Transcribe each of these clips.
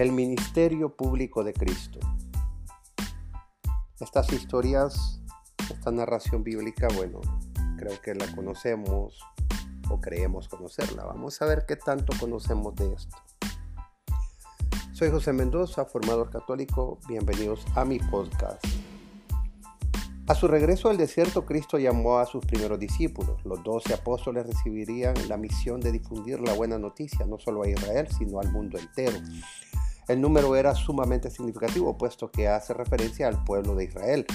El ministerio público de Cristo. Estas historias, esta narración bíblica, bueno, creo que la conocemos o creemos conocerla. Vamos a ver qué tanto conocemos de esto. Soy José Mendoza, formador católico. Bienvenidos a mi podcast. A su regreso al desierto, Cristo llamó a sus primeros discípulos. Los doce apóstoles recibirían la misión de difundir la buena noticia no solo a Israel, sino al mundo entero. El número era sumamente significativo, puesto que hace referencia al pueblo de Israel,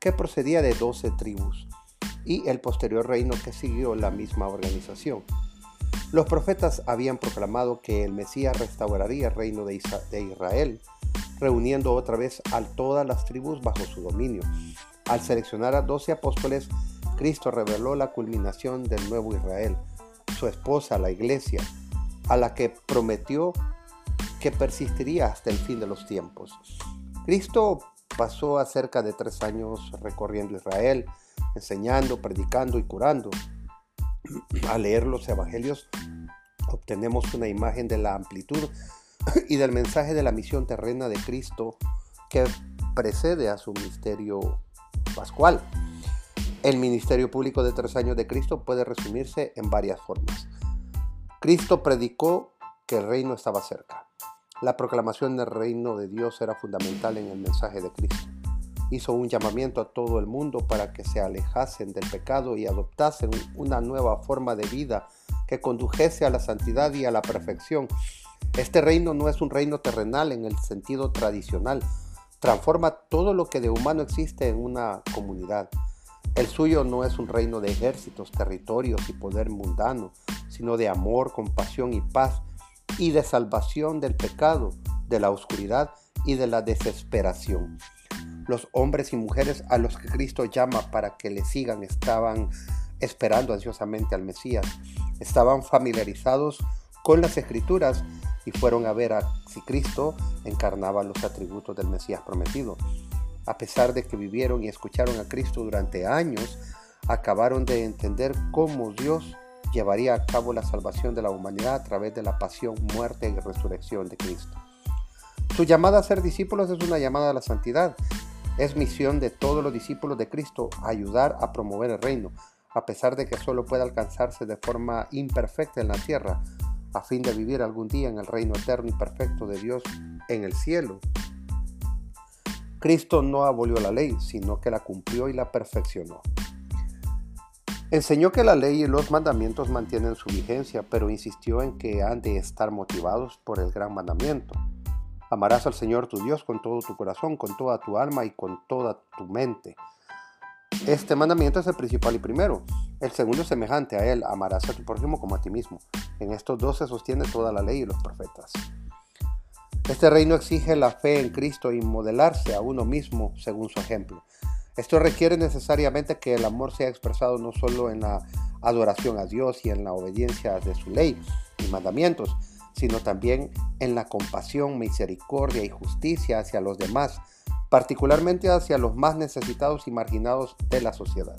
que procedía de doce tribus, y el posterior reino que siguió la misma organización. Los profetas habían proclamado que el Mesías restauraría el reino de Israel, reuniendo otra vez a todas las tribus bajo su dominio. Al seleccionar a doce apóstoles, Cristo reveló la culminación del nuevo Israel, su esposa, la iglesia, a la que prometió que persistiría hasta el fin de los tiempos. Cristo pasó a cerca de tres años recorriendo Israel, enseñando, predicando y curando. Al leer los evangelios obtenemos una imagen de la amplitud y del mensaje de la misión terrena de Cristo que precede a su misterio pascual. El ministerio público de tres años de Cristo puede resumirse en varias formas. Cristo predicó que el reino estaba cerca. La proclamación del reino de Dios era fundamental en el mensaje de Cristo. Hizo un llamamiento a todo el mundo para que se alejasen del pecado y adoptasen una nueva forma de vida que condujese a la santidad y a la perfección. Este reino no es un reino terrenal en el sentido tradicional, transforma todo lo que de humano existe en una comunidad. El suyo no es un reino de ejércitos, territorios y poder mundano, sino de amor, compasión y paz, y de salvación del pecado, de la oscuridad y de la desesperación. Los hombres y mujeres a los que Cristo llama para que le sigan estaban esperando ansiosamente al Mesías, estaban familiarizados con las escrituras y fueron a ver si Cristo encarnaba los atributos del Mesías prometido. A pesar de que vivieron y escucharon a Cristo durante años, acabaron de entender cómo Dios llevaría a cabo la salvación de la humanidad a través de la pasión, muerte y resurrección de Cristo. Su llamada a ser discípulos es una llamada a la santidad. Es misión de todos los discípulos de Cristo ayudar a promover el reino, a pesar de que solo puede alcanzarse de forma imperfecta en la tierra, a fin de vivir algún día en el reino eterno y perfecto de Dios en el cielo. Cristo no abolió la ley, sino que la cumplió y la perfeccionó. Enseñó que la ley y los mandamientos mantienen su vigencia, pero insistió en que han de estar motivados por el gran mandamiento. Amarás al Señor tu Dios con todo tu corazón, con toda tu alma y con toda tu mente. Este mandamiento es el principal y primero. El segundo es semejante a él, amarás a tu prójimo como a ti mismo. En estos dos se sostiene toda la ley y los profetas. Este reino exige la fe en Cristo y modelarse a uno mismo según su ejemplo. Esto requiere necesariamente que el amor sea expresado no solo en la adoración a Dios y en la obediencia de su ley y mandamientos, sino también en la compasión, misericordia y justicia hacia los demás, particularmente hacia los más necesitados y marginados de la sociedad.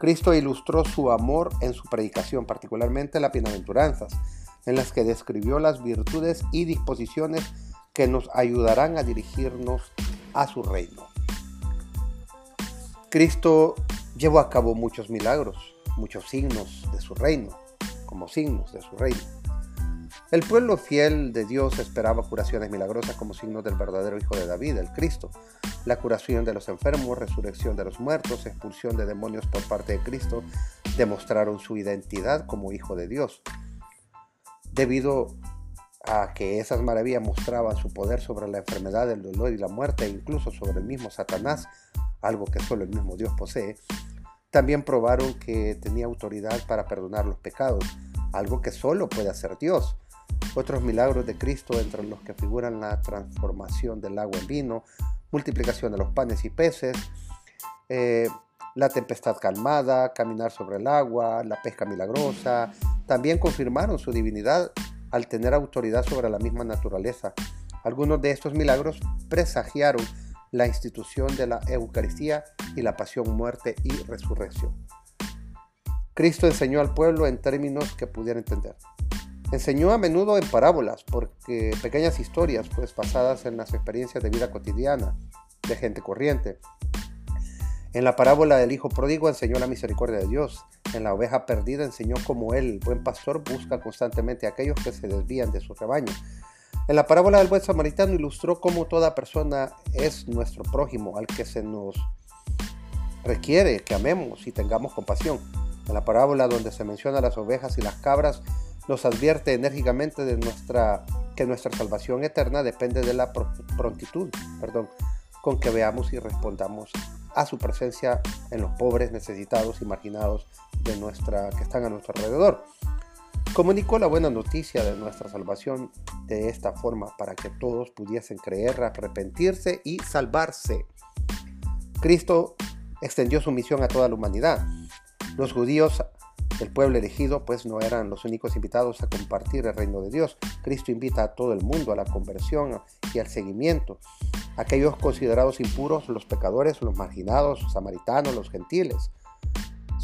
Cristo ilustró su amor en su predicación, particularmente las bienaventuranzas, en las que describió las virtudes y disposiciones que nos ayudarán a dirigirnos a su reino. Cristo llevó a cabo muchos milagros, muchos signos de su reino, como signos de su reino. El pueblo fiel de Dios esperaba curaciones milagrosas como signos del verdadero Hijo de David, el Cristo, la curación de los enfermos, resurrección de los muertos, expulsión de demonios por parte de Cristo, demostraron su identidad como Hijo de Dios. Debido a que esas maravillas mostraban su poder sobre la enfermedad, el dolor y la muerte, e incluso sobre el mismo Satanás, algo que solo el mismo Dios posee, también probaron que tenía autoridad para perdonar los pecados, algo que solo puede hacer Dios. Otros milagros de Cristo, entre los que figuran la transformación del agua en vino, multiplicación de los panes y peces, eh, la tempestad calmada, caminar sobre el agua, la pesca milagrosa, también confirmaron su divinidad al tener autoridad sobre la misma naturaleza. Algunos de estos milagros presagiaron la institución de la Eucaristía y la pasión, muerte y resurrección. Cristo enseñó al pueblo en términos que pudiera entender. Enseñó a menudo en parábolas, porque pequeñas historias, pues basadas en las experiencias de vida cotidiana de gente corriente. En la parábola del Hijo Pródigo enseñó la misericordia de Dios. En la oveja perdida enseñó cómo Él, el buen pastor, busca constantemente a aquellos que se desvían de su rebaño. En la parábola del buen samaritano ilustró cómo toda persona es nuestro prójimo, al que se nos requiere que amemos y tengamos compasión. En la parábola donde se menciona las ovejas y las cabras, nos advierte enérgicamente de nuestra, que nuestra salvación eterna depende de la prontitud perdón, con que veamos y respondamos a su presencia en los pobres, necesitados y marginados de nuestra, que están a nuestro alrededor. Comunicó la buena noticia de nuestra salvación de esta forma para que todos pudiesen creer, arrepentirse y salvarse. Cristo extendió su misión a toda la humanidad. Los judíos el pueblo elegido pues no eran los únicos invitados a compartir el reino de Dios. Cristo invita a todo el mundo a la conversión y al seguimiento. Aquellos considerados impuros, los pecadores, los marginados, los samaritanos, los gentiles.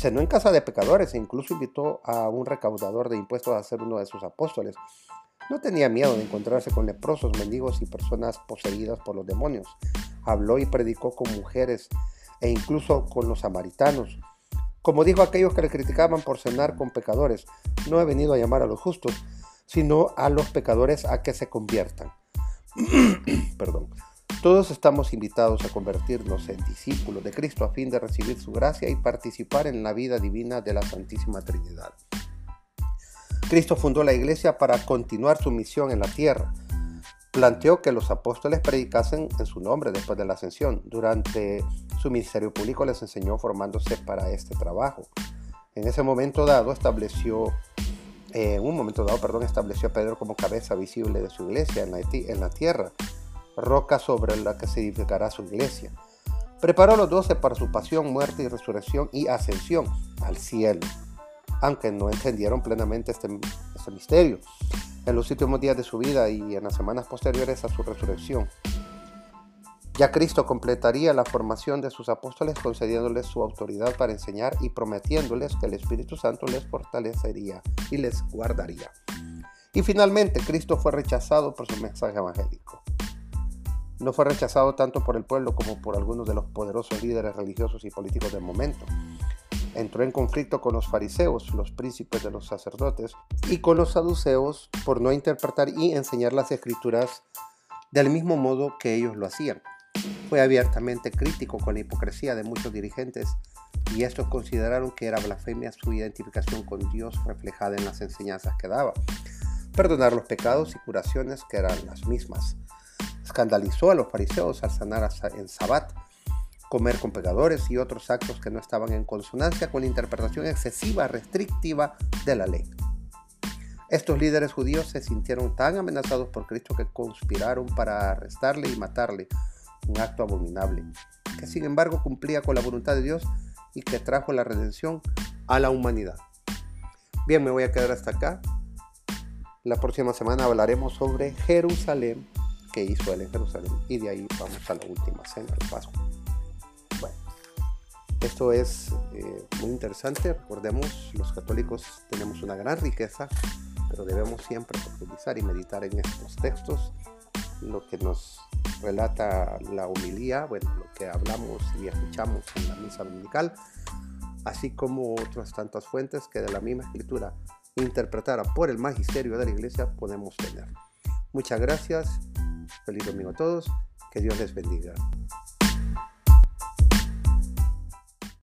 Cenó en casa de pecadores e incluso invitó a un recaudador de impuestos a ser uno de sus apóstoles. No tenía miedo de encontrarse con leprosos, mendigos y personas poseídas por los demonios. Habló y predicó con mujeres e incluso con los samaritanos. Como dijo aquellos que le criticaban por cenar con pecadores, no he venido a llamar a los justos, sino a los pecadores a que se conviertan. Todos estamos invitados a convertirnos en discípulos de Cristo a fin de recibir su gracia y participar en la vida divina de la Santísima Trinidad. Cristo fundó la iglesia para continuar su misión en la tierra. Planteó que los apóstoles predicasen en su nombre después de la ascensión. Durante su ministerio público les enseñó formándose para este trabajo. En ese momento dado estableció, eh, en un momento dado, perdón, estableció a Pedro como cabeza visible de su iglesia en en la tierra, roca sobre la que se edificará su iglesia. Preparó a los doce para su pasión, muerte y resurrección y ascensión al cielo, aunque no entendieron plenamente este, este misterio en los últimos días de su vida y en las semanas posteriores a su resurrección. Ya Cristo completaría la formación de sus apóstoles concediéndoles su autoridad para enseñar y prometiéndoles que el Espíritu Santo les fortalecería y les guardaría. Y finalmente Cristo fue rechazado por su mensaje evangélico. No fue rechazado tanto por el pueblo como por algunos de los poderosos líderes religiosos y políticos del momento. Entró en conflicto con los fariseos, los príncipes de los sacerdotes, y con los saduceos por no interpretar y enseñar las escrituras del mismo modo que ellos lo hacían. Fue abiertamente crítico con la hipocresía de muchos dirigentes y estos consideraron que era blasfemia su identificación con Dios reflejada en las enseñanzas que daba. Perdonar los pecados y curaciones que eran las mismas. Escandalizó a los fariseos al sanar en Sabbat, comer con pecadores y otros actos que no estaban en consonancia con la interpretación excesiva, restrictiva de la ley. Estos líderes judíos se sintieron tan amenazados por Cristo que conspiraron para arrestarle y matarle, un acto abominable, que sin embargo cumplía con la voluntad de Dios y que trajo la redención a la humanidad. Bien, me voy a quedar hasta acá. La próxima semana hablaremos sobre Jerusalén, que hizo él en Jerusalén, y de ahí vamos a la última cena de Pascua. Bueno, esto es eh, muy interesante. Recordemos, los católicos tenemos una gran riqueza, pero debemos siempre profundizar y meditar en estos textos, lo que nos relata la humilía, bueno, lo que hablamos y escuchamos en la misa dominical, así como otras tantas fuentes que de la misma escritura interpretada por el magisterio de la iglesia podemos tener. Muchas gracias, feliz domingo a todos, que Dios les bendiga.